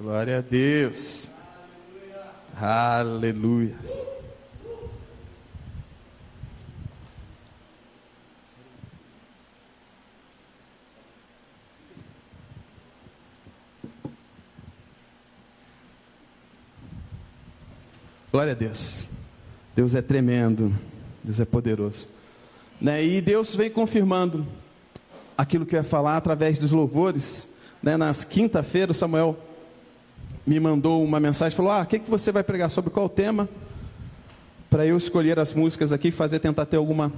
Glória a Deus. Aleluia. Glória a Deus. Deus é tremendo. Deus é poderoso. Né? E Deus vem confirmando aquilo que eu ia falar através dos louvores. Né? Nas quinta-feira, Samuel me mandou uma mensagem, falou: Ah, o que, que você vai pregar sobre qual tema? Para eu escolher as músicas aqui e fazer, tentar ter alguma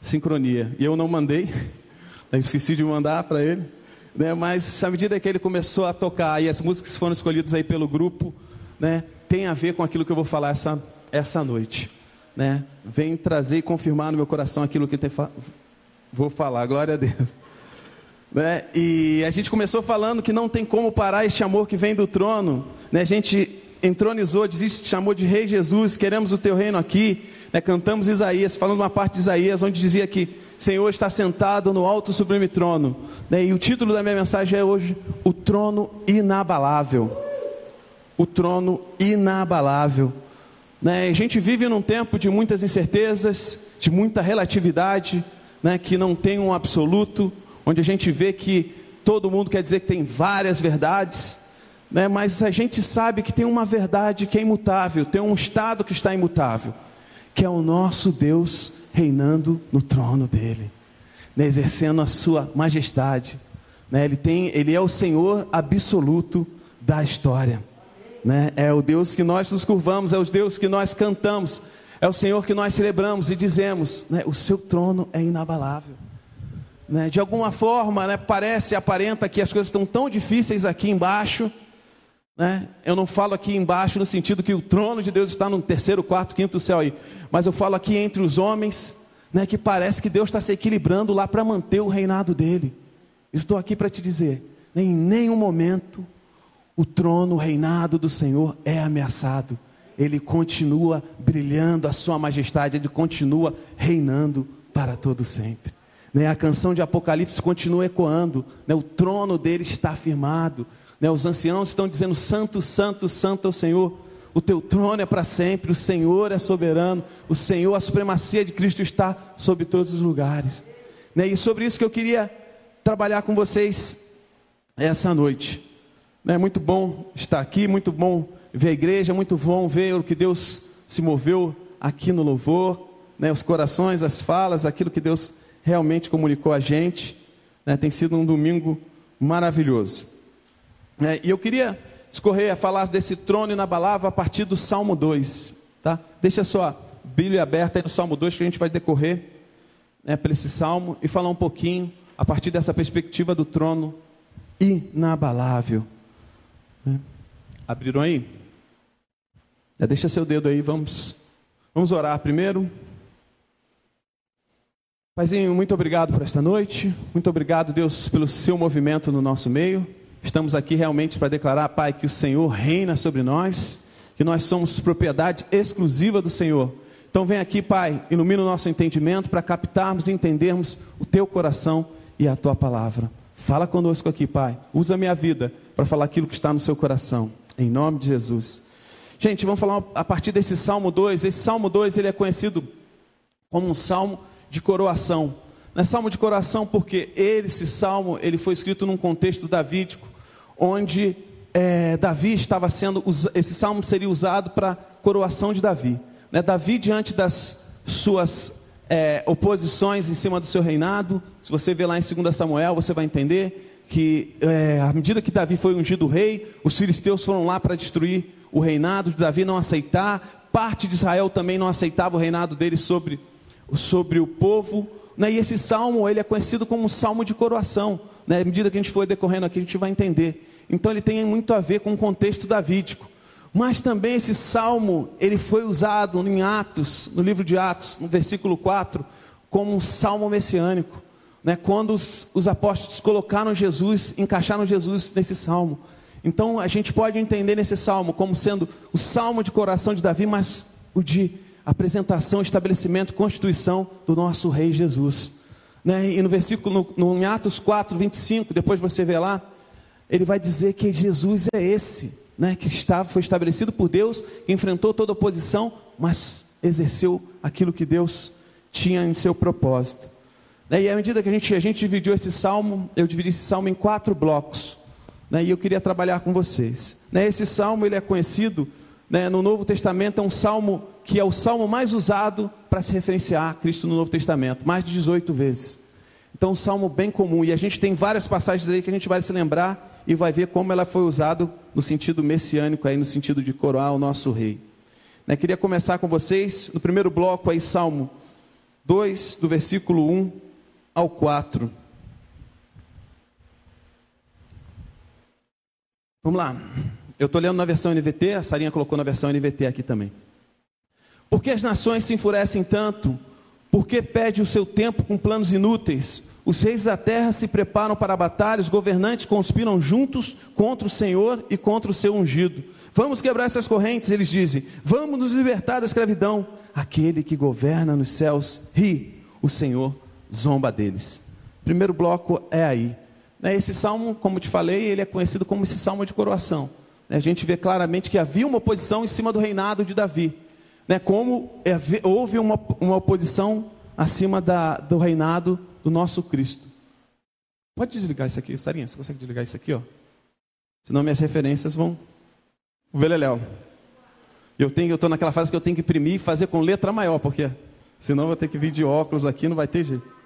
sincronia. E eu não mandei, eu esqueci de mandar para ele. Né? Mas à medida que ele começou a tocar e as músicas foram escolhidas aí pelo grupo, né? tem a ver com aquilo que eu vou falar essa, essa noite. Né? Vem trazer e confirmar no meu coração aquilo que vou falar. Glória a Deus. Né? E a gente começou falando que não tem como parar este amor que vem do trono. Né? A gente entronizou, diz, chamou de Rei Jesus, queremos o teu reino aqui. Né? Cantamos Isaías, falando uma parte de Isaías, onde dizia que Senhor está sentado no alto sublime trono. Né? E o título da minha mensagem é hoje: O trono inabalável. O trono inabalável. Né? A gente vive num tempo de muitas incertezas, de muita relatividade, né? que não tem um absoluto onde a gente vê que todo mundo quer dizer que tem várias verdades, né? mas a gente sabe que tem uma verdade que é imutável, tem um estado que está imutável, que é o nosso Deus reinando no trono dele, né? exercendo a sua majestade. Né? Ele, tem, ele é o Senhor absoluto da história. Né? É o Deus que nós nos curvamos, é o Deus que nós cantamos, é o Senhor que nós celebramos e dizemos: né? o seu trono é inabalável. Né? De alguma forma, né, parece, aparenta que as coisas estão tão difíceis aqui embaixo. Né? Eu não falo aqui embaixo no sentido que o trono de Deus está no terceiro, quarto, quinto céu aí, mas eu falo aqui entre os homens, né, que parece que Deus está se equilibrando lá para manter o reinado dele. Eu estou aqui para te dizer, né, em nenhum momento o trono, o reinado do Senhor é ameaçado. Ele continua brilhando a sua majestade, ele continua reinando para todo sempre. Né? A canção de Apocalipse continua ecoando, né? o trono dele está afirmado. Né? Os anciãos estão dizendo: Santo, Santo, Santo é o Senhor. O teu trono é para sempre, o Senhor é soberano, o Senhor, a supremacia de Cristo está sobre todos os lugares. Né? E sobre isso que eu queria trabalhar com vocês essa noite. É muito bom estar aqui, muito bom ver a igreja, muito bom ver o que Deus se moveu aqui no louvor, né? os corações, as falas, aquilo que Deus realmente comunicou a gente. Né? Tem sido um domingo maravilhoso. É, e eu queria discorrer a falar desse trono inabalável a partir do Salmo 2. Tá? Deixa sua Bíblia aberta no Salmo 2 que a gente vai decorrer né, para esse salmo e falar um pouquinho a partir dessa perspectiva do trono inabalável. Né? Abriram aí? Deixa seu dedo aí, vamos, vamos orar primeiro. Paizinho, muito obrigado por esta noite. Muito obrigado, Deus, pelo seu movimento no nosso meio. Estamos aqui realmente para declarar, Pai, que o Senhor reina sobre nós, que nós somos propriedade exclusiva do Senhor. Então vem aqui, Pai, ilumina o nosso entendimento para captarmos e entendermos o teu coração e a tua palavra. Fala conosco aqui, Pai. Usa a minha vida para falar aquilo que está no seu coração. Em nome de Jesus. Gente, vamos falar a partir desse Salmo 2. Esse Salmo 2 ele é conhecido como um salmo de coroação. Não é salmo de coração porque ele, esse salmo, ele foi escrito num contexto davídico, onde é, Davi estava sendo, esse salmo seria usado para coroação de Davi. Né? Davi, diante das suas é, oposições em cima do seu reinado, se você ver lá em 2 Samuel, você vai entender que é, à medida que Davi foi ungido rei, os filisteus foram lá para destruir o reinado de Davi, não aceitar, parte de Israel também não aceitava o reinado dele sobre sobre o povo. Né? E esse salmo ele é conhecido como um salmo de coroação. Né? À medida que a gente for decorrendo aqui, a gente vai entender. Então ele tem muito a ver com o contexto davídico. Mas também esse salmo, ele foi usado em Atos, no livro de Atos, no versículo 4, como um salmo messiânico. Né? Quando os, os apóstolos colocaram Jesus, encaixaram Jesus nesse salmo. Então a gente pode entender nesse salmo como sendo o salmo de coração de Davi, mas o de apresentação, estabelecimento, constituição do nosso Rei Jesus. Né? E no versículo, no, no, em Atos 4, 25, depois você vê lá, ele vai dizer que Jesus é esse, né, que estava, foi estabelecido por Deus, que enfrentou toda oposição, mas exerceu aquilo que Deus tinha em seu propósito. Né, e à medida que a gente, a gente dividiu esse salmo, eu dividi esse salmo em quatro blocos, né, e eu queria trabalhar com vocês. Né, esse salmo ele é conhecido né, no Novo Testamento, é um salmo que é o salmo mais usado para se referenciar a Cristo no Novo Testamento, mais de 18 vezes. Então, um salmo bem comum, e a gente tem várias passagens aí que a gente vai se lembrar e vai ver como ela foi usada no sentido messiânico, aí, no sentido de coroar o nosso rei. Né, queria começar com vocês no primeiro bloco aí, Salmo 2, do versículo 1 ao 4. Vamos lá. Eu estou lendo na versão NVT, a Sarinha colocou na versão NVT aqui também. Por que as nações se enfurecem tanto? Por que perde o seu tempo com planos inúteis? Os reis da terra se preparam para a batalha, os governantes conspiram juntos contra o Senhor e contra o seu ungido. Vamos quebrar essas correntes, eles dizem. Vamos nos libertar da escravidão. Aquele que governa nos céus ri, o Senhor zomba deles. Primeiro bloco é aí. Né, esse salmo, como te falei, ele é conhecido como esse salmo de coroação. Né, a gente vê claramente que havia uma oposição em cima do reinado de Davi. Né, como houve uma, uma oposição acima da, do reinado do nosso Cristo. Pode desligar isso aqui, Sarinha, você consegue desligar isso aqui, ó? Senão minhas referências vão. O Beleléu. Eu estou naquela fase que eu tenho que imprimir e fazer com letra maior, porque senão vou ter que vir de óculos aqui, não vai ter jeito.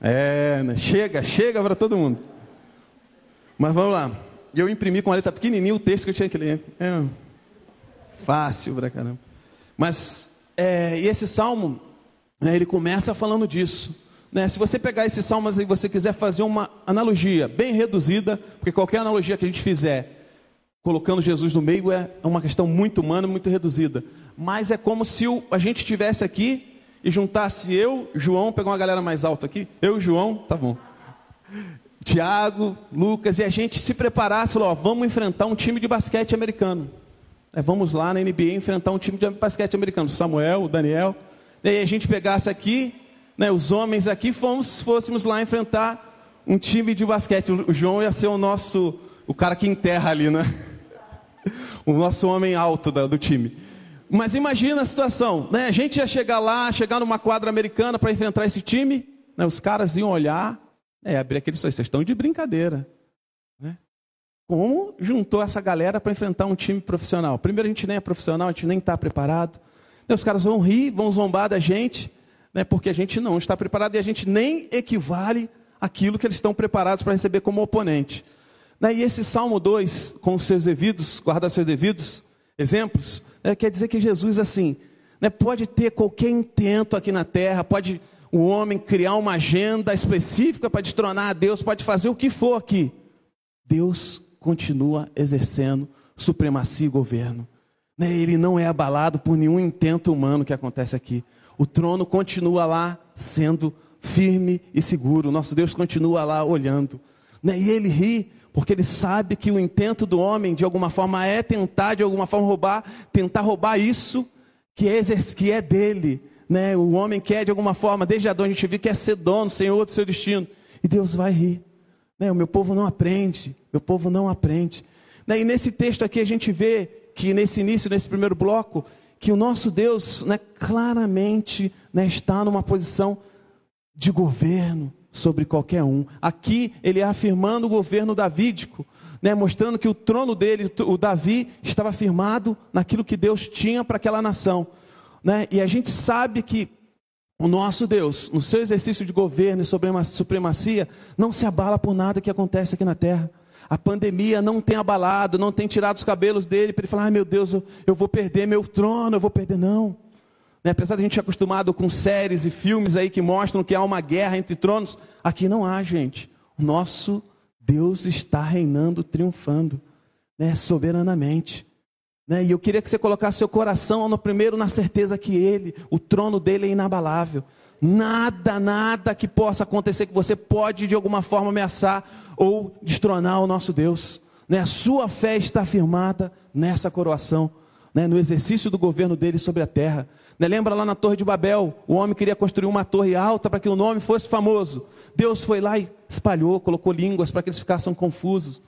É, né? chega, chega para todo mundo. Mas vamos lá. Eu imprimi com a letra pequenininha o texto que eu tinha que ler. É fácil pra caramba. Mas é, e esse salmo, né, ele começa falando disso. Né? Se você pegar esse salmo e você quiser fazer uma analogia bem reduzida, porque qualquer analogia que a gente fizer, colocando Jesus no meio, é uma questão muito humana, muito reduzida. Mas é como se a gente estivesse aqui e juntasse eu, João, pegar uma galera mais alta aqui, eu João, tá bom. Tiago, Lucas, e a gente se preparasse, falou, ó, vamos enfrentar um time de basquete americano. É, vamos lá na NBA enfrentar um time de basquete americano, Samuel, Daniel. E aí a gente pegasse aqui, né, os homens aqui, fomos, fôssemos lá enfrentar um time de basquete. O João ia ser o nosso, o cara que enterra ali, né? O nosso homem alto da, do time. Mas imagina a situação, né? A gente ia chegar lá, chegar numa quadra americana para enfrentar esse time, né? Os caras iam olhar, é, abrir aqueles vocês estão de brincadeira? Como juntou essa galera para enfrentar um time profissional? Primeiro, a gente nem é profissional, a gente nem está preparado. Né? Os caras vão rir, vão zombar da gente, né? porque a gente não está preparado e a gente nem equivale aquilo que eles estão preparados para receber como oponente. Né? E esse Salmo 2, com os seus devidos, guardar seus devidos exemplos, é, quer dizer que Jesus, assim, né, pode ter qualquer intento aqui na terra, pode o homem criar uma agenda específica para destronar a Deus, pode fazer o que for aqui. Deus continua exercendo supremacia e governo. Né, ele não é abalado por nenhum intento humano que acontece aqui. O trono continua lá sendo firme e seguro. Nosso Deus continua lá olhando. Né, e ele ri porque ele sabe que o intento do homem, de alguma forma, é tentar, de alguma forma, roubar, tentar roubar isso que é, que é dele. Né? O homem quer, de alguma forma, desde Adão a gente viu, quer ser dono, senhor do seu destino. E Deus vai rir. O meu povo não aprende, meu povo não aprende. Né? E nesse texto aqui a gente vê que nesse início, nesse primeiro bloco, que o nosso Deus né, claramente né, está numa posição de governo, sobre qualquer um. Aqui ele é afirmando o governo davídico, né, mostrando que o trono dele, o Davi, estava firmado naquilo que Deus tinha para aquela nação. Né? E a gente sabe que o nosso Deus, no seu exercício de governo e supremacia, não se abala por nada que acontece aqui na terra. A pandemia não tem abalado, não tem tirado os cabelos dele para ele falar: ai meu Deus, eu, eu vou perder meu trono, eu vou perder. Não. Né? Apesar de a gente ser acostumado com séries e filmes aí que mostram que há uma guerra entre tronos, aqui não há, gente. Nosso Deus está reinando, triunfando, né? soberanamente. Né? E eu queria que você colocasse seu coração no primeiro na certeza que Ele, o trono dele é inabalável. Nada, nada que possa acontecer que você pode de alguma forma ameaçar ou destronar o nosso Deus. Né? A sua fé está firmada nessa coroação, né? no exercício do governo dele sobre a terra. Né? Lembra lá na Torre de Babel, o homem queria construir uma torre alta para que o nome fosse famoso. Deus foi lá e espalhou, colocou línguas para que eles ficassem confusos.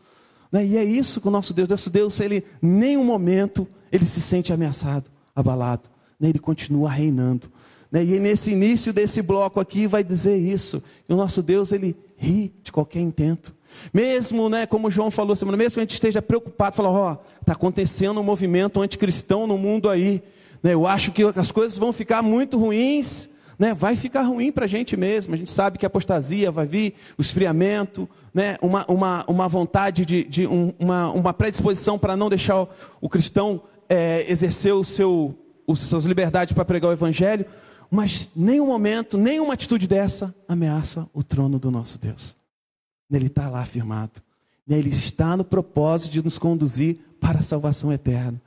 Né? E é isso com o nosso Deus. Nosso Deus, ele, nenhum momento, ele se sente ameaçado, abalado. Né? Ele continua reinando. Né? E nesse início desse bloco aqui vai dizer isso. Que o nosso Deus, ele ri de qualquer intento. Mesmo, né, como João falou semana, mesmo que a gente esteja preocupado, falar, ó, oh, está acontecendo um movimento anticristão no mundo aí. Né, eu acho que as coisas vão ficar muito ruins. Né, vai ficar ruim para a gente mesmo. A gente sabe que a apostasia vai vir, o esfriamento, né, uma, uma, uma vontade de, de um, uma, uma predisposição para não deixar o, o cristão é, exercer o seu, os suas liberdades para pregar o evangelho. Mas nenhum momento, nenhuma atitude dessa ameaça o trono do nosso Deus. Ele está lá afirmado. Ele está no propósito de nos conduzir para a salvação eterna.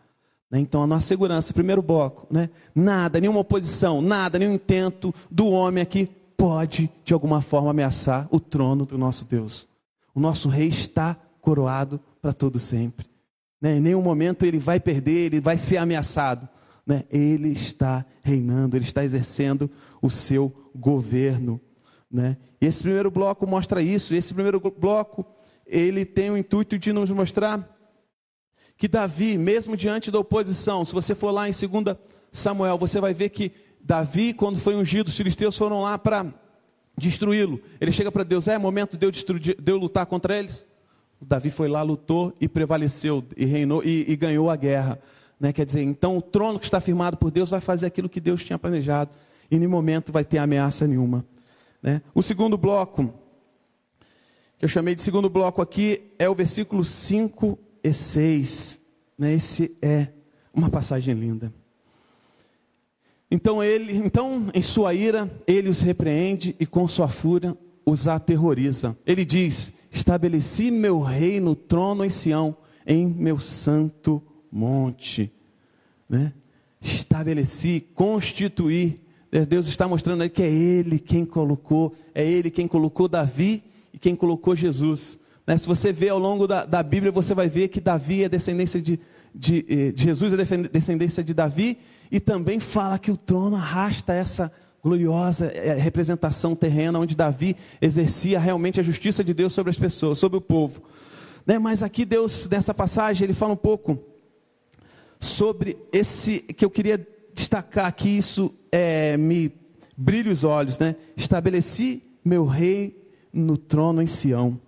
Né? Então, a nossa segurança, primeiro bloco, né? nada, nenhuma oposição, nada, nenhum intento do homem aqui pode, de alguma forma, ameaçar o trono do nosso Deus. O nosso rei está coroado para todo sempre. Né? Em nenhum momento ele vai perder, ele vai ser ameaçado. Né? Ele está reinando, ele está exercendo o seu governo. Né? E esse primeiro bloco mostra isso. Esse primeiro bloco ele tem o intuito de nos mostrar que Davi, mesmo diante da oposição, se você for lá em 2 Samuel, você vai ver que Davi, quando foi ungido, os filisteus foram lá para destruí-lo. Ele chega para Deus: é momento de eu, destruir, de eu lutar contra eles? Davi foi lá, lutou e prevaleceu, e reinou e, e ganhou a guerra. Né? Quer dizer, então o trono que está firmado por Deus vai fazer aquilo que Deus tinha planejado, e em momento vai ter ameaça nenhuma. Né? O segundo bloco, que eu chamei de segundo bloco aqui, é o versículo 5 e 6. Né? Esse é uma passagem linda. Então ele, então em sua ira, ele os repreende e com sua fúria os aterroriza. Ele diz: Estabeleci meu rei no trono em Sião, em meu santo monte. Né? Estabeleci, constituí Deus está mostrando aí que é Ele quem colocou, é Ele quem colocou Davi e quem colocou Jesus. Né? Se você vê ao longo da, da, Bíblia, você vai ver que Davi é descendência de, de, eh, de Jesus, é descendência de Davi, e também fala que o trono arrasta essa gloriosa eh, representação terrena, onde Davi exercia realmente a justiça de Deus sobre as pessoas, sobre o povo. Né? Mas aqui Deus, nessa passagem, ele fala um pouco sobre esse que eu queria destacar aqui, isso é, me brilha os olhos, né? Estabeleci meu rei no trono em Sião,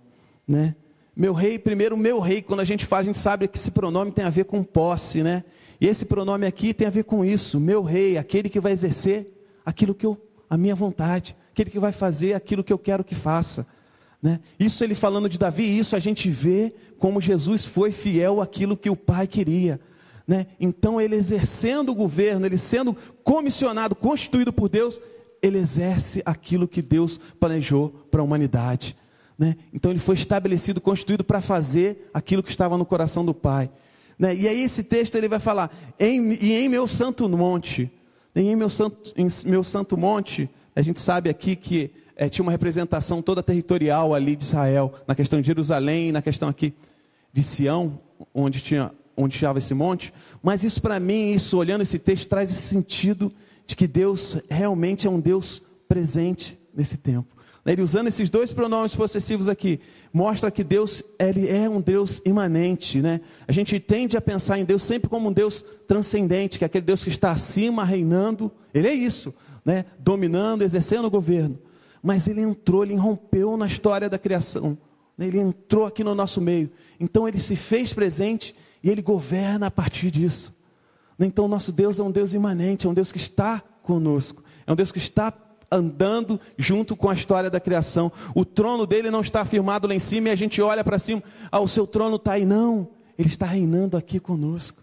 né? Meu rei, primeiro, meu rei, quando a gente fala, a gente sabe que esse pronome tem a ver com posse, né? E esse pronome aqui tem a ver com isso, meu rei, aquele que vai exercer aquilo que eu, a minha vontade, aquele que vai fazer aquilo que eu quero que faça. Né? Isso ele falando de Davi, isso a gente vê como Jesus foi fiel àquilo que o pai queria. Né? Então, ele exercendo o governo, ele sendo comissionado, constituído por Deus, ele exerce aquilo que Deus planejou para a humanidade. Né? Então, ele foi estabelecido, constituído para fazer aquilo que estava no coração do Pai. Né? E aí, esse texto ele vai falar: em, e em meu santo monte, em meu santo, em meu santo monte, a gente sabe aqui que é, tinha uma representação toda territorial ali de Israel, na questão de Jerusalém, na questão aqui de Sião, onde tinha onde estava esse monte, mas isso para mim, isso olhando esse texto, traz esse sentido de que Deus realmente é um Deus presente nesse tempo. Ele usando esses dois pronomes possessivos aqui, mostra que Deus ele é um Deus imanente. Né? A gente tende a pensar em Deus sempre como um Deus transcendente, que é aquele Deus que está acima, reinando. Ele é isso, né? dominando, exercendo o governo. Mas ele entrou, ele rompeu na história da criação. Né? Ele entrou aqui no nosso meio. Então ele se fez presente e ele governa a partir disso. Então, nosso Deus é um Deus imanente, é um Deus que está conosco, é um Deus que está andando junto com a história da criação. O trono dele não está firmado lá em cima e a gente olha para cima, ah, o seu trono está aí. Não, ele está reinando aqui conosco.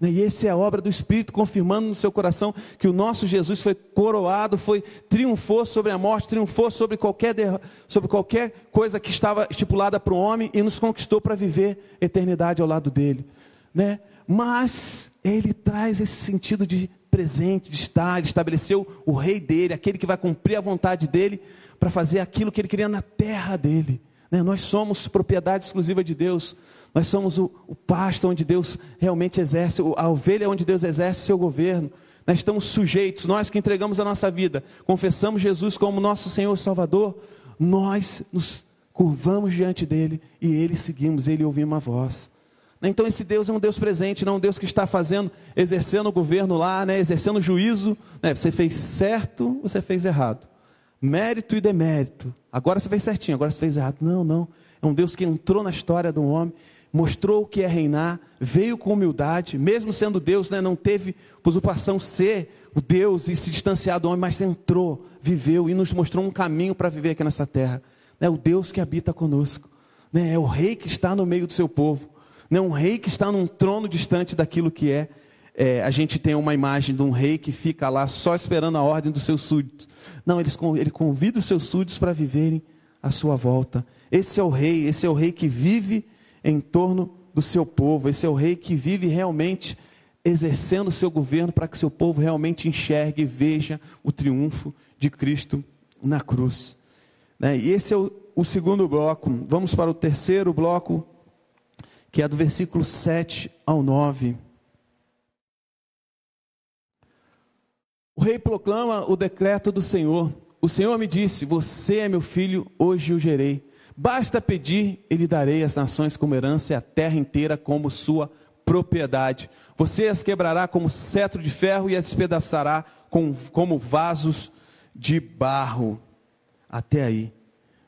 Né? E essa é a obra do Espírito, confirmando no seu coração que o nosso Jesus foi coroado, foi triunfou sobre a morte, triunfou sobre qualquer, sobre qualquer coisa que estava estipulada para o homem e nos conquistou para viver eternidade ao lado dele. Né? Mas ele traz esse sentido de presente, de estar, ele estabeleceu o rei dele, aquele que vai cumprir a vontade dele, para fazer aquilo que ele queria na terra dele. Né? Nós somos propriedade exclusiva de Deus. Nós somos o, o pasto onde Deus realmente exerce, a ovelha onde Deus exerce seu governo. nós estamos sujeitos, nós que entregamos a nossa vida, confessamos Jesus como nosso Senhor e Salvador, nós nos curvamos diante dele e ele seguimos, ele ouvimos a voz. Então esse Deus é um Deus presente, não um Deus que está fazendo, exercendo o governo lá, né, exercendo juízo. Né, você fez certo, você fez errado. Mérito e demérito. Agora você fez certinho, agora você fez errado. Não, não. É um Deus que entrou na história do homem, mostrou o que é reinar, veio com humildade, mesmo sendo Deus, né, não teve usurpação ser o Deus e se distanciar do homem, mas entrou, viveu e nos mostrou um caminho para viver aqui nessa terra. É o Deus que habita conosco, né, é o Rei que está no meio do seu povo não um rei que está num trono distante daquilo que é. é. a gente tem uma imagem de um rei que fica lá só esperando a ordem dos seus súditos. Não, ele, ele convida os seus súditos para viverem à sua volta. Esse é o rei, esse é o rei que vive em torno do seu povo, esse é o rei que vive realmente exercendo o seu governo para que seu povo realmente enxergue e veja o triunfo de Cristo na cruz. Né? E esse é o, o segundo bloco. Vamos para o terceiro bloco que é do versículo 7 ao 9. O rei proclama o decreto do Senhor. O Senhor me disse: Você é meu filho, hoje o gerei. Basta pedir, e lhe darei as nações como herança e a terra inteira como sua propriedade. Você as quebrará como cetro de ferro e as despedaçará com, como vasos de barro. Até aí.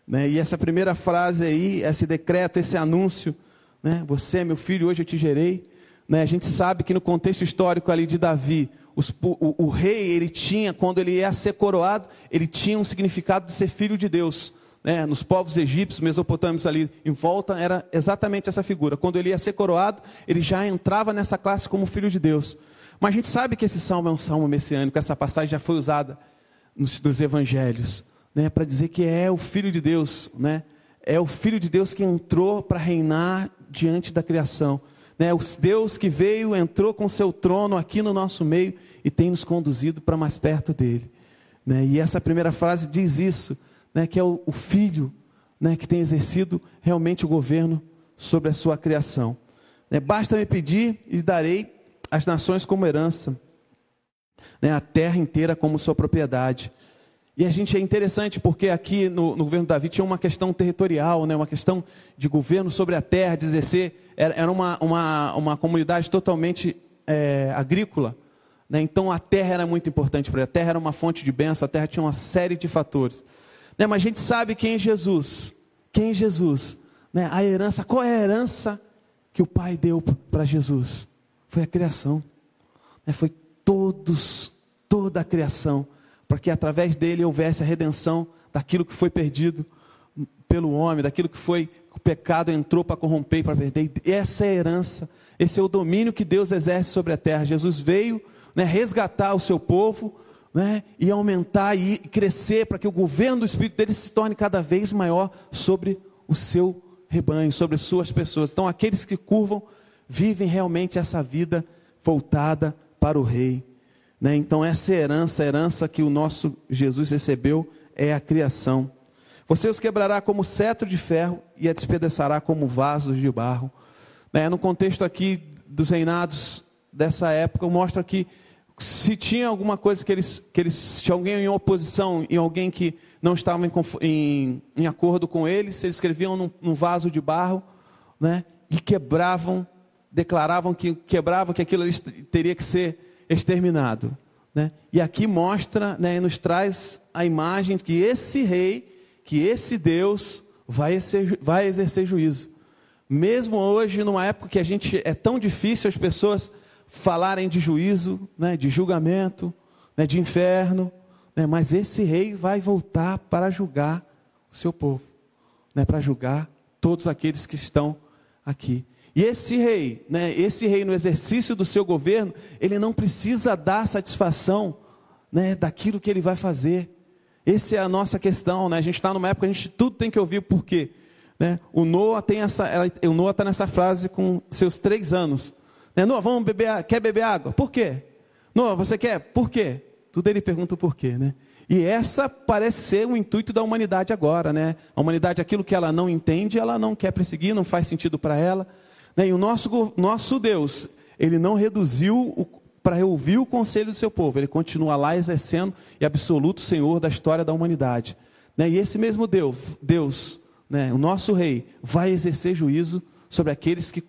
Né? E essa primeira frase aí, esse decreto, esse anúncio, né? Você é meu filho, hoje eu te gerei. Né? A gente sabe que no contexto histórico ali de Davi, os, o, o, rei, ele tinha, quando ele ia ser coroado, ele tinha um significado de ser filho de Deus. Né? Nos povos egípcios, mesopotâmicos ali em volta, era exatamente essa figura. Quando ele ia ser coroado, ele já entrava nessa classe como filho de Deus. Mas a gente sabe que esse salmo é um salmo messiânico, essa passagem já foi usada nos, nos evangelhos, né? para dizer que é o filho de Deus, né? é o filho de Deus que entrou para reinar diante da criação. Né? O Deus que veio, entrou com seu trono aqui no nosso meio e tem nos conduzido para mais perto dele. Né? E essa primeira frase diz isso, né? que é o, o Filho né? que tem exercido realmente o governo sobre a sua criação. Né? Basta me pedir e darei as nações como herança, né? a terra inteira como sua propriedade. E a gente é interessante porque aqui no, no, governo Davi tinha uma questão territorial, né, uma questão de governo sobre a terra, de exercer. Era, era uma, uma, uma comunidade totalmente é, agrícola. Né, então a terra era muito importante para ele. A terra era uma fonte de bênção, a terra tinha uma série de fatores. Né, mas a gente sabe quem é Jesus. Quem é Jesus? Né, a herança, qual é a herança que o Pai deu para Jesus? Foi a criação. Né, foi todos, toda a criação para que através dele houvesse a redenção daquilo que foi perdido pelo homem, daquilo que foi o pecado entrou para corromper e para perder. Essa é a herança, esse é o domínio que Deus exerce sobre a terra. Jesus veio né, resgatar o seu povo né, e aumentar e crescer para que o governo do Espírito dele se torne cada vez maior sobre o seu rebanho, sobre as suas pessoas. Então, aqueles que curvam vivem realmente essa vida voltada para o Rei. Né? Então, essa herança, a herança que o nosso Jesus recebeu, é a criação. Você os quebrará como cetro de ferro e a despedaçará como vasos de barro. Né? No contexto aqui dos reinados dessa época, mostra que se tinha alguma coisa que eles, que eles tinha alguém em oposição e alguém que não estava em, em, em acordo com eles, eles escreviam num, num, vaso de barro, né? E quebravam, declaravam que quebravam que aquilo teria que ser exterminado. Né? E aqui mostra, né, nos traz a imagem que esse rei, que esse Deus vai exercer, vai exercer juízo. Mesmo hoje, numa época que a gente é tão difícil as pessoas falarem de juízo, né, de julgamento, né, de inferno, né, mas esse rei vai voltar para julgar o seu povo, né, para julgar todos aqueles que estão aqui. E esse rei, né, esse rei no exercício do seu governo, ele não precisa dar satisfação né, daquilo que ele vai fazer. Essa é a nossa questão, né? A gente está numa época que a gente tudo tem que ouvir por quê? Né? O Noah tem essa, o Noah está nessa frase com seus três anos. Né? Noah, vamos beber, quer beber água? Por quê? Noah, você quer? Por quê? Tudo ele pergunta o porquê, né? E essa parece ser o intuito da humanidade agora, né? A humanidade, aquilo que ela não entende, ela não quer perseguir, não faz sentido para ela. Né? E o nosso, nosso Deus, ele não reduziu para ouvir o conselho do seu povo. Ele continua lá exercendo e absoluto Senhor da história da humanidade. Né? E esse mesmo Deus, Deus né, o nosso Rei, vai exercer juízo sobre aqueles que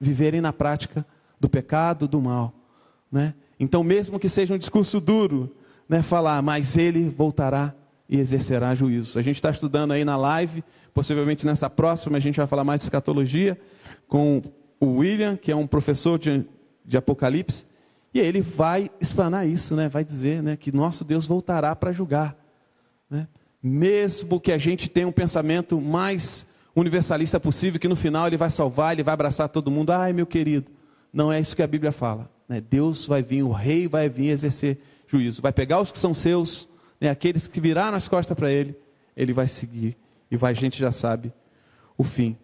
viverem na prática do pecado, do mal. Então, mesmo que seja um discurso duro, falar, mas ele voltará e exercerá juízo. A gente está estudando aí na live, possivelmente nessa próxima a gente vai falar mais de escatologia, com o William, que é um professor de, de Apocalipse, e ele vai explanar isso, né? vai dizer né, que nosso Deus voltará para julgar. Né? Mesmo que a gente tenha um pensamento mais universalista possível, que no final ele vai salvar, ele vai abraçar todo mundo, ai meu querido, não é isso que a Bíblia fala. Né? Deus vai vir, o rei vai vir exercer juízo, vai pegar os que são seus, né, aqueles que viraram as costas para ele, ele vai seguir, e vai, a gente já sabe o fim.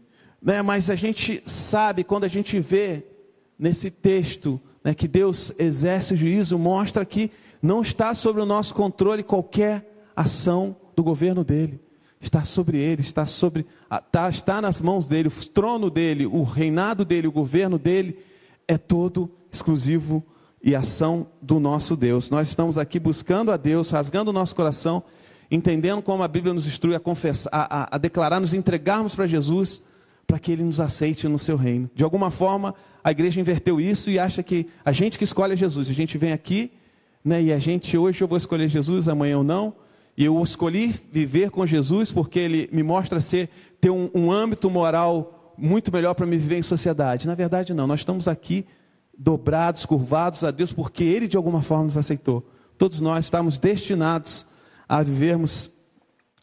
Né, mas a gente sabe, quando a gente vê nesse texto né, que Deus exerce o juízo, mostra que não está sobre o nosso controle qualquer ação do governo dele. Está sobre ele, está sobre, está, está nas mãos dele, o trono dele, o reinado dele, o governo dele é todo exclusivo e ação do nosso Deus. Nós estamos aqui buscando a Deus, rasgando o nosso coração, entendendo como a Bíblia nos instrui a confessar, a, a, a declarar, nos entregarmos para Jesus, para que Ele nos aceite no seu reino. De alguma forma, a igreja inverteu isso e acha que a gente que escolhe Jesus, a gente vem aqui, né, e a gente hoje eu vou escolher Jesus, amanhã eu não. E eu escolhi viver com Jesus porque Ele me mostra ser ter um, um âmbito moral muito melhor para me viver em sociedade. Na verdade, não. Nós estamos aqui dobrados, curvados a Deus, porque Ele de alguma forma nos aceitou. Todos nós estamos destinados a vivermos,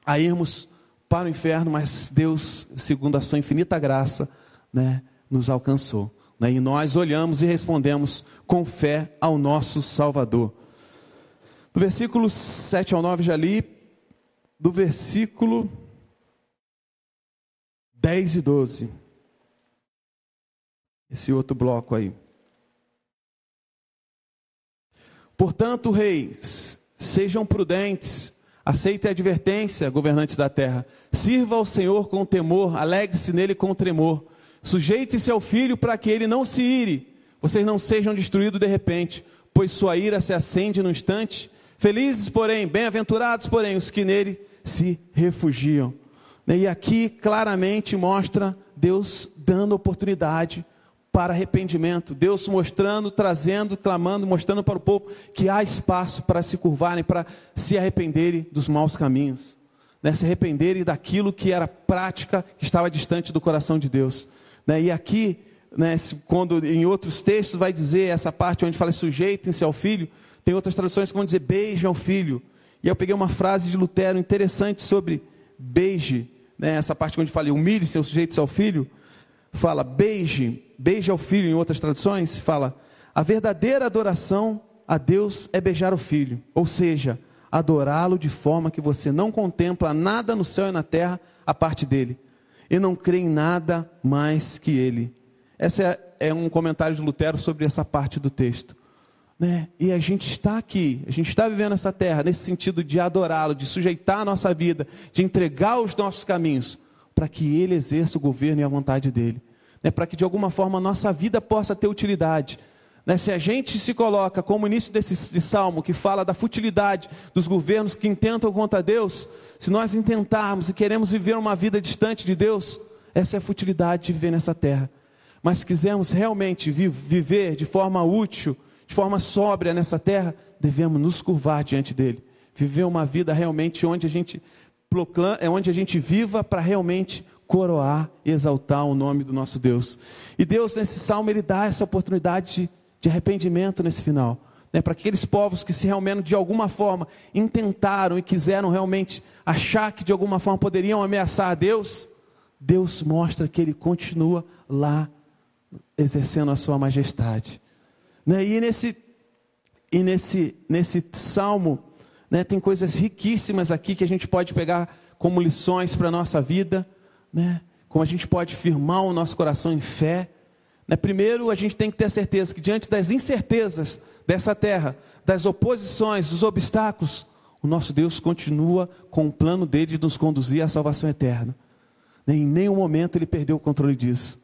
a irmos para o inferno, mas Deus, segundo a sua infinita graça, né, nos alcançou. Né, e nós olhamos e respondemos com fé ao nosso Salvador. Do versículo 7 ao 9 já li, do versículo 10 e 12. Esse outro bloco aí. Portanto, reis, sejam prudentes, aceitem a advertência, governantes da terra. Sirva ao Senhor com temor, alegre-se nele com tremor. Sujeite-se ao filho para que ele não se ire, vocês não sejam destruídos de repente, pois sua ira se acende no instante. Felizes, porém, bem-aventurados, porém, os que nele se refugiam. E aqui claramente mostra Deus dando oportunidade para arrependimento. Deus mostrando, trazendo, clamando, mostrando para o povo que há espaço para se curvarem, para se arrependerem dos maus caminhos, né? se arrependerem daquilo que era prática, que estava distante do coração de Deus. Né? E aqui, né, quando em outros textos vai dizer essa parte onde fala sujeitem-se ao filho, tem outras traduções que vão dizer beijam o filho. E eu peguei uma frase de Lutero interessante sobre beije, né, essa parte onde fala humilhe seu sujeito ao filho, fala beije beija o filho, em outras traduções, fala: a verdadeira adoração a Deus é beijar o filho, ou seja, adorá-lo de forma que você não contempla nada no céu e na terra a parte dele, e não crê em nada mais que ele. Esse é, é um comentário de Lutero sobre essa parte do texto. Né? E a gente está aqui, a gente está vivendo essa terra nesse sentido de adorá-lo, de sujeitar a nossa vida, de entregar os nossos caminhos, para que ele exerça o governo e a vontade dele né, para que de alguma forma a nossa vida possa ter utilidade. Né, se a gente se coloca como início desse de salmo que fala da futilidade dos governos que intentam contra Deus, se nós intentarmos e queremos viver uma vida distante de Deus, essa é a futilidade de viver nessa terra. Mas se quisermos realmente vi viver de forma útil, de forma sóbria nessa terra, devemos nos curvar diante dele. Viver uma vida realmente onde a gente é onde a gente viva para realmente coroar exaltar o nome do nosso Deus. E Deus, nesse salmo, ele dá essa oportunidade de, de arrependimento nesse final. Né, para aqueles povos que se realmente de alguma forma intentaram e quiseram realmente achar que de alguma forma poderiam ameaçar a Deus, Deus mostra que Ele continua lá exercendo a sua majestade. Né, e nesse, e nesse, nesse salmo né, tem coisas riquíssimas aqui que a gente pode pegar como lições para a nossa vida né? Como a gente pode firmar o nosso coração em fé. Né? Primeiro, a gente tem que ter a certeza que diante das incertezas dessa terra, das oposições, dos obstáculos, o nosso Deus continua com o plano dele de nos conduzir à salvação eterna. Né? Em nenhum momento ele perdeu o controle disso.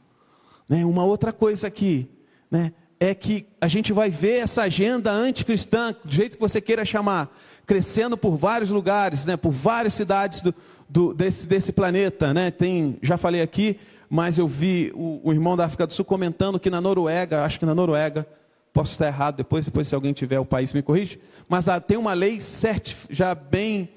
Né? Uma outra coisa aqui, né? é que a gente vai ver essa agenda anticristã, do jeito que você queira chamar, crescendo por vários lugares, né, por várias cidades do, do, desse, desse planeta. Né? Tem, já falei aqui, mas eu vi o, o, irmão da África do Sul comentando que na Noruega, acho que na Noruega, posso estar errado depois, depois se alguém tiver o país me corrige, mas ah, tem uma lei certa, já bem,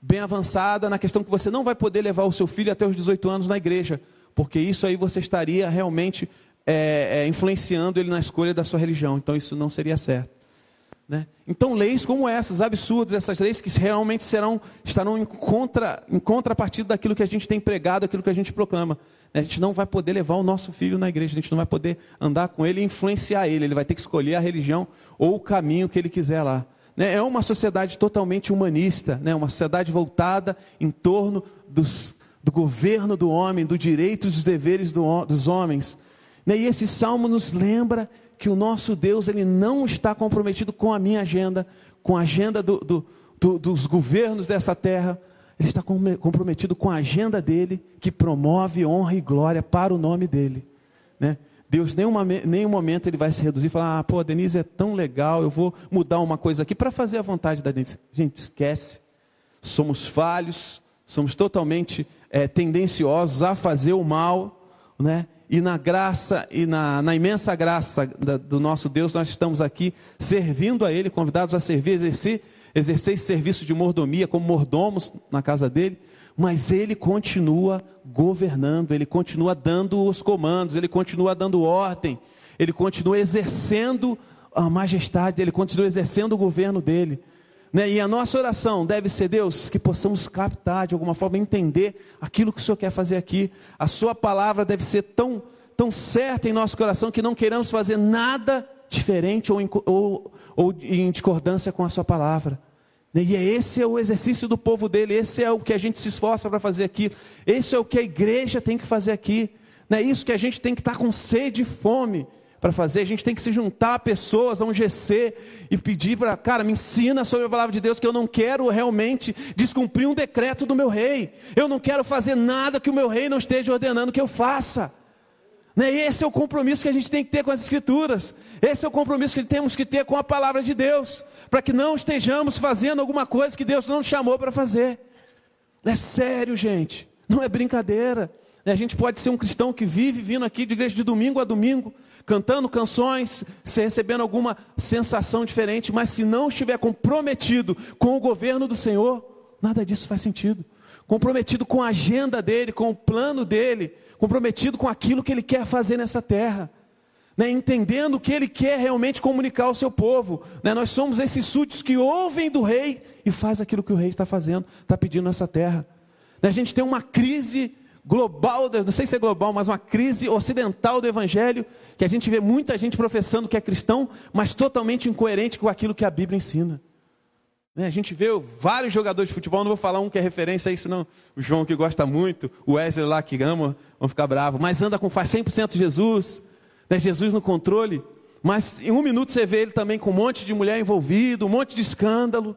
bem avançada na questão que você não vai poder levar o seu filho até os 18 anos na igreja, porque isso aí você estaria realmente é, é, influenciando ele na escolha da sua religião, então isso não seria certo. Né? Então, leis como essas, absurdas, essas leis que realmente serão, estarão em, contra, em contrapartida daquilo que a gente tem pregado, aquilo que a gente proclama. Né? A gente não vai poder levar o nosso filho na igreja, a gente não vai poder andar com ele e influenciar ele, ele vai ter que escolher a religião ou o caminho que ele quiser lá. Né? É uma sociedade totalmente humanista, né? uma sociedade voltada em torno dos, do governo do homem, do direito e dos deveres do, dos homens. Né? E esse salmo nos lembra que o nosso Deus ele não está comprometido com a minha agenda, com a agenda do, do, do, dos governos dessa terra. Ele está comprometido com a agenda dele, que promove honra e glória para o nome dele. Né? Deus, nenhum, momento ele vai se reduzir e falar: ah, pô, a Denise é tão legal, eu vou mudar uma coisa aqui para fazer a vontade da Denise. Gente, esquece. Somos falhos, somos totalmente é, tendenciosos a fazer o mal, né? E na graça e na, na imensa graça da, do nosso Deus, nós estamos aqui servindo a Ele, convidados a servir, exercer, exercer esse serviço de mordomia como mordomos na casa dele, mas Ele continua governando, Ele continua dando os comandos, Ele continua dando ordem, Ele continua exercendo a majestade, Ele continua exercendo o governo dele. Né? E a nossa oração deve ser, Deus, que possamos captar, de alguma forma, entender aquilo que o Senhor quer fazer aqui. A Sua palavra deve ser tão, tão certa em nosso coração que não queiramos fazer nada diferente ou em, ou, ou em discordância com a Sua palavra. Né? E esse é o exercício do povo dele, esse é o que a gente se esforça para fazer aqui, esse é o que a igreja tem que fazer aqui. É isso que a gente tem que estar com sede e fome para fazer, a gente tem que se juntar a pessoas, a um GC e pedir para, cara, me ensina sobre a palavra de Deus, que eu não quero realmente descumprir um decreto do meu rei, eu não quero fazer nada que o meu rei não esteja ordenando que eu faça. Né? Esse é o compromisso que a gente tem que ter com as Escrituras, esse é o compromisso que temos que ter com a palavra de Deus, para que não estejamos fazendo alguma coisa que Deus não chamou para fazer. É sério, gente, não é brincadeira. A gente pode ser um cristão que vive vindo aqui de igreja de domingo a domingo, cantando canções, se recebendo alguma sensação diferente, mas se não estiver comprometido com o governo do Senhor, nada disso faz sentido. Comprometido com a agenda dele, com o plano dele, comprometido com aquilo que ele quer fazer nessa terra. Né, entendendo o que ele quer realmente comunicar ao seu povo. Né, nós somos esses súditos que ouvem do rei e faz aquilo que o rei está fazendo, está pedindo nessa terra. Né, a gente tem uma crise global, não sei se é global, mas uma crise ocidental do evangelho, que a gente vê muita gente professando que é cristão, mas totalmente incoerente com aquilo que a Bíblia ensina. Né, a gente vê vários jogadores de futebol, não vou falar um que é referência aí, senão o João que gosta muito, o Wesley lá que ama, vão ficar bravos, mas anda com faz 100% Jesus, né, Jesus no controle, mas em um minuto você vê ele também com um monte de mulher envolvido, um monte de escândalo.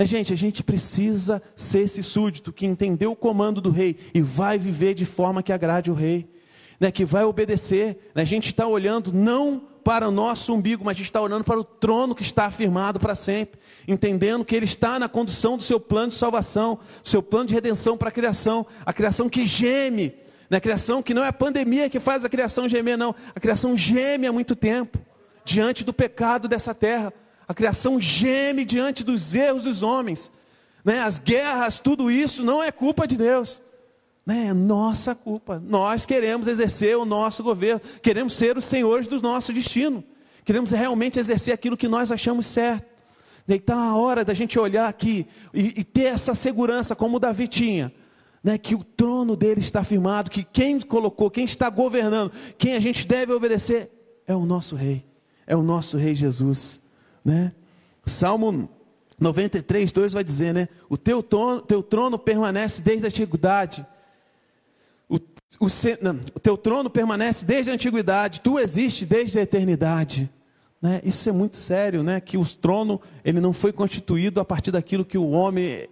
É, gente, a gente precisa ser esse súdito que entendeu o comando do rei e vai viver de forma que agrade o rei, né, que vai obedecer. Né, a gente está olhando não para o nosso umbigo, mas a gente está olhando para o trono que está afirmado para sempre, entendendo que Ele está na condução do seu plano de salvação, do seu plano de redenção para a criação, a criação que geme, né, a criação que não é a pandemia que faz a criação gemer, não, a criação geme há muito tempo, diante do pecado dessa terra. A criação geme diante dos erros dos homens. Né? As guerras, tudo isso não é culpa de Deus. Né? É nossa culpa. Nós queremos exercer o nosso governo. Queremos ser os senhores do nosso destino. Queremos realmente exercer aquilo que nós achamos certo. E está a hora da gente olhar aqui e, e ter essa segurança, como Davi tinha. Né, que o trono dele está firmado, que quem colocou, quem está governando, quem a gente deve obedecer é o nosso rei, é o nosso rei Jesus. Né? Salmo 93, 2 vai dizer, né? O teu trono, teu trono permanece desde a antiguidade. O, o, não, o, teu trono permanece desde a antiguidade. Tu existes desde a eternidade. Né? Isso é muito sério, né? Que o trono ele não foi constituído a partir daquilo que o homem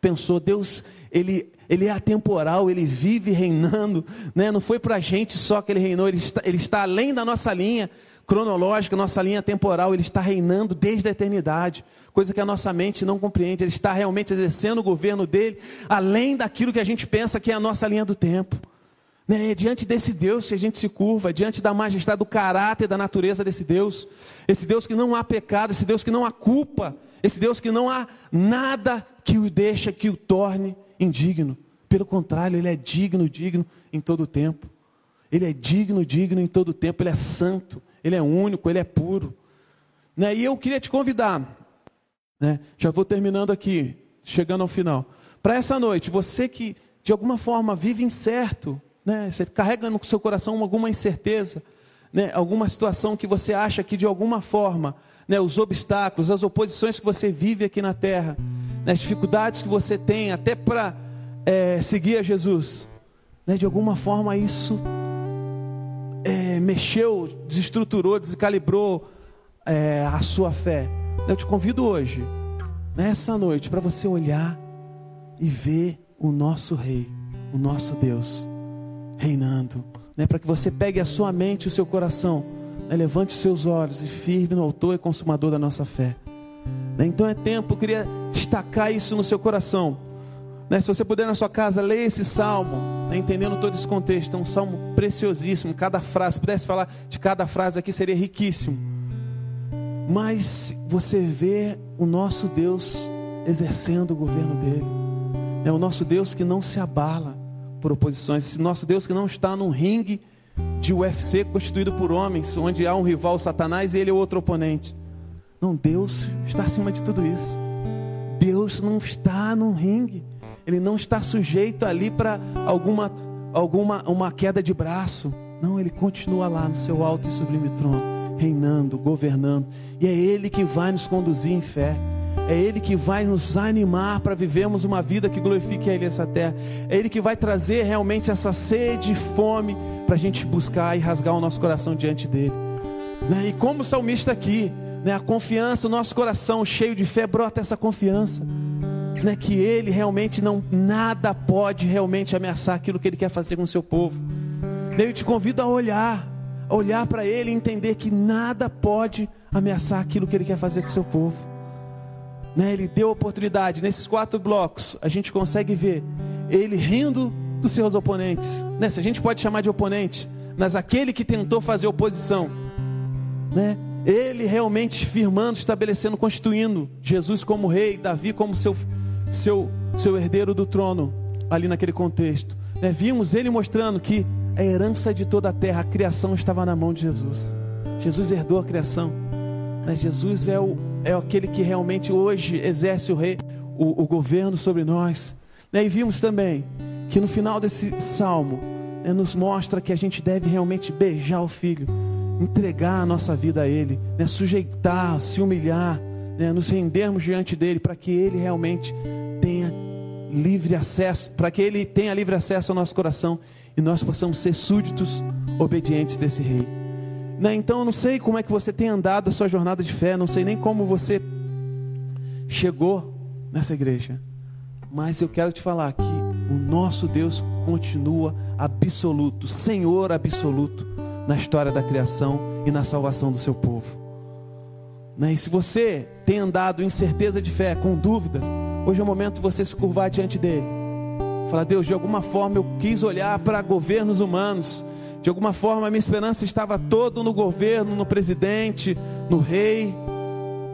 pensou. Deus ele ele é atemporal, ele vive reinando, né? não foi para a gente só que ele reinou, ele está, ele está além da nossa linha, cronológica, nossa linha temporal, ele está reinando desde a eternidade, coisa que a nossa mente não compreende. Ele está realmente exercendo o governo dele, além daquilo que a gente pensa que é a nossa linha do tempo. Né? É diante desse Deus que a gente se curva, diante da majestade, do caráter, da natureza desse Deus, esse Deus que não há pecado, esse Deus que não há culpa, esse Deus que não há nada que o deixa, que o torne indigno. Pelo contrário, ele é digno, digno em todo o tempo. Ele é digno, digno em todo o tempo, ele é santo, ele é único, ele é puro. Né? E eu queria te convidar, né? já vou terminando aqui, chegando ao final, para essa noite, você que de alguma forma vive incerto, né? você carrega no seu coração alguma incerteza, né? alguma situação que você acha que de alguma forma, né? os obstáculos, as oposições que você vive aqui na terra, né? as dificuldades que você tem até para é, seguir a Jesus, né? de alguma forma isso é, mexeu, desestruturou, descalibrou é, a sua fé. Eu te convido hoje, nessa noite, para você olhar e ver o nosso Rei, o nosso Deus, reinando. Né, para que você pegue a sua mente e o seu coração, né, levante seus olhos e firme no autor e consumador da nossa fé. Né, então é tempo, eu queria destacar isso no seu coração. Né, se você puder na sua casa, leia esse salmo, né, entendendo todo esse contexto. É um salmo preciosíssimo. Cada frase, se pudesse falar de cada frase aqui, seria riquíssimo. Mas você vê o nosso Deus exercendo o governo dele. É o nosso Deus que não se abala por oposições. Esse nosso Deus que não está num ringue de UFC constituído por homens, onde há um rival, Satanás, e ele é outro oponente. Não, Deus está acima de tudo isso. Deus não está num ringue ele não está sujeito ali para alguma, alguma uma queda de braço. Não, ele continua lá no seu alto e sublime trono, reinando, governando. E é ele que vai nos conduzir em fé. É Ele que vai nos animar para vivermos uma vida que glorifique a Ele essa terra. É Ele que vai trazer realmente essa sede e fome para a gente buscar e rasgar o nosso coração diante dEle. Né? E como o salmista aqui, né? a confiança, o nosso coração cheio de fé brota essa confiança né, que ele realmente não nada pode realmente ameaçar aquilo que ele quer fazer com o seu povo. Eu te convido a olhar, a olhar para ele e entender que nada pode ameaçar aquilo que ele quer fazer com o seu povo. Né, ele deu oportunidade nesses quatro blocos, a gente consegue ver ele rindo dos seus oponentes. Né, se a gente pode chamar de oponente, mas aquele que tentou fazer oposição, né? Ele realmente firmando, estabelecendo, constituindo Jesus como rei, Davi como seu seu, seu herdeiro do trono, ali naquele contexto. Né? Vimos ele mostrando que a herança de toda a terra, a criação estava na mão de Jesus. Jesus herdou a criação. Né? Jesus é, o, é aquele que realmente hoje exerce o, rei, o, o governo sobre nós. Né? E vimos também que no final desse salmo né, nos mostra que a gente deve realmente beijar o filho, entregar a nossa vida a ele, né, sujeitar, se humilhar, né, nos rendermos diante dele para que ele realmente tenha livre acesso, para que ele tenha livre acesso ao nosso coração e nós possamos ser súditos obedientes desse rei. Né, então eu não sei como é que você tem andado a sua jornada de fé, não sei nem como você chegou nessa igreja, mas eu quero te falar que o nosso Deus continua absoluto, Senhor absoluto na história da criação e na salvação do seu povo. Né? E se você tem andado em certeza de fé, com dúvidas, hoje é o momento de você se curvar diante dele. Falar, Deus, de alguma forma eu quis olhar para governos humanos. De alguma forma a minha esperança estava toda no governo, no presidente, no rei,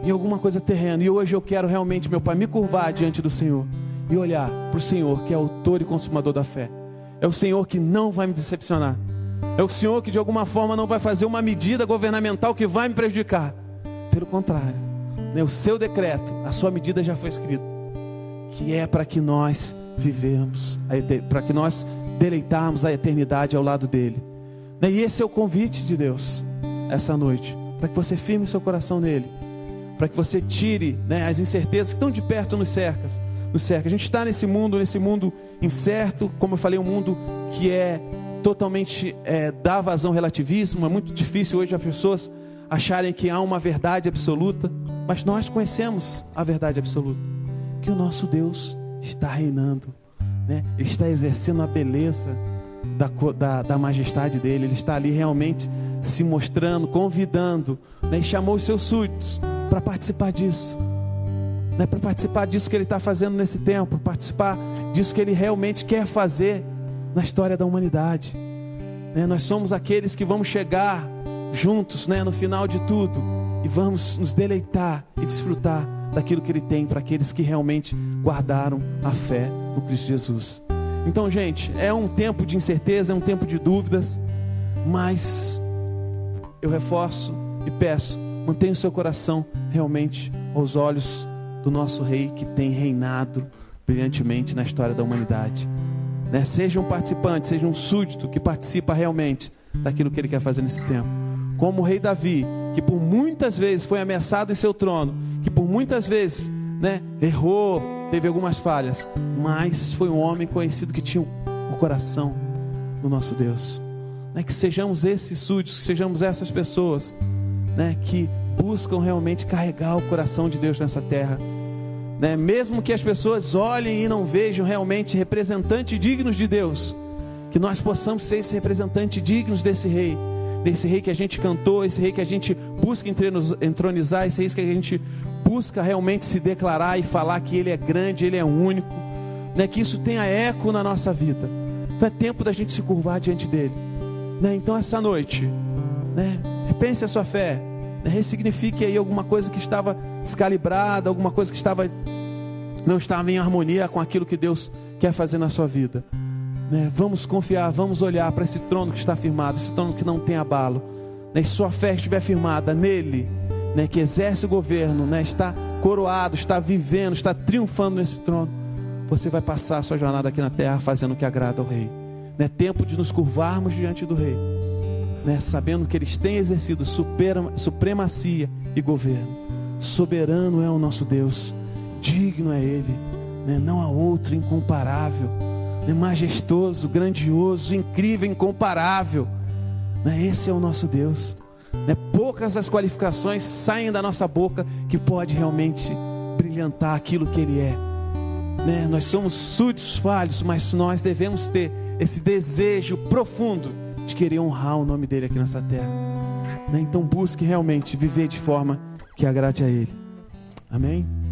em alguma coisa terrena. E hoje eu quero realmente, meu Pai, me curvar diante do Senhor e olhar para o Senhor, que é autor e consumador da fé. É o Senhor que não vai me decepcionar. É o Senhor que de alguma forma não vai fazer uma medida governamental que vai me prejudicar. Pelo contrário, né, o seu decreto, a sua medida já foi escrita, que é para que nós vivemos, para que nós deleitarmos a eternidade ao lado dele. Né, e esse é o convite de Deus essa noite, para que você firme seu coração nele, para que você tire né, as incertezas que estão de perto nos cercas. Nos cerca. A gente está nesse mundo, nesse mundo incerto, como eu falei, um mundo que é totalmente é, dá vazão relativismo. É muito difícil hoje as pessoas acharem que há uma verdade absoluta, mas nós conhecemos a verdade absoluta, que o nosso Deus está reinando, né? Ele está exercendo a beleza da, da, da majestade dele, ele está ali realmente se mostrando, convidando, né, e chamou os seus súditos para participar disso, né, para participar disso que ele está fazendo nesse tempo, participar disso que ele realmente quer fazer na história da humanidade. Né, nós somos aqueles que vamos chegar juntos né, no final de tudo e vamos nos deleitar e desfrutar daquilo que Ele tem para aqueles que realmente guardaram a fé no Cristo Jesus. Então, gente, é um tempo de incerteza, é um tempo de dúvidas, mas eu reforço e peço, mantenha o seu coração realmente aos olhos do nosso Rei que tem reinado brilhantemente na história da humanidade. Né? Seja um participante, seja um súdito que participa realmente daquilo que Ele quer fazer nesse tempo. Como o Rei Davi, que por muitas vezes foi ameaçado em seu trono, que por muitas vezes né, errou, teve algumas falhas, mas foi um homem conhecido que tinha o coração do nosso Deus. Né, que sejamos esses súditos, que sejamos essas pessoas né, que buscam realmente carregar o coração de Deus nessa terra. Né, mesmo que as pessoas olhem e não vejam realmente representantes dignos de Deus, que nós possamos ser esse representante dignos desse rei desse rei que a gente cantou, esse rei que a gente busca entronizar, esse rei que a gente busca realmente se declarar e falar que ele é grande, ele é único, né? que isso tenha eco na nossa vida. Então é tempo da gente se curvar diante dele. Né? Então essa noite, né? repense a sua fé? Ressignifique aí alguma coisa que estava descalibrada, alguma coisa que estava não estava em harmonia com aquilo que Deus quer fazer na sua vida. Né? Vamos confiar, vamos olhar para esse trono que está firmado, esse trono que não tem abalo. Né? E sua fé estiver firmada nele, né? que exerce o governo, né? está coroado, está vivendo, está triunfando nesse trono. Você vai passar a sua jornada aqui na terra fazendo o que agrada ao Rei. É tempo de nos curvarmos diante do Rei, né? sabendo que eles têm exercido supremacia e governo. Soberano é o nosso Deus, digno é Ele, né? não há outro incomparável é majestoso, grandioso, incrível, incomparável. Né? Esse é o nosso Deus. Né? Poucas as qualificações saem da nossa boca que pode realmente brilhantar aquilo que Ele é. Né? Nós somos súditos falhos, mas nós devemos ter esse desejo profundo de querer honrar o nome dele aqui nessa terra. Né? Então busque realmente viver de forma que agrade a Ele. Amém?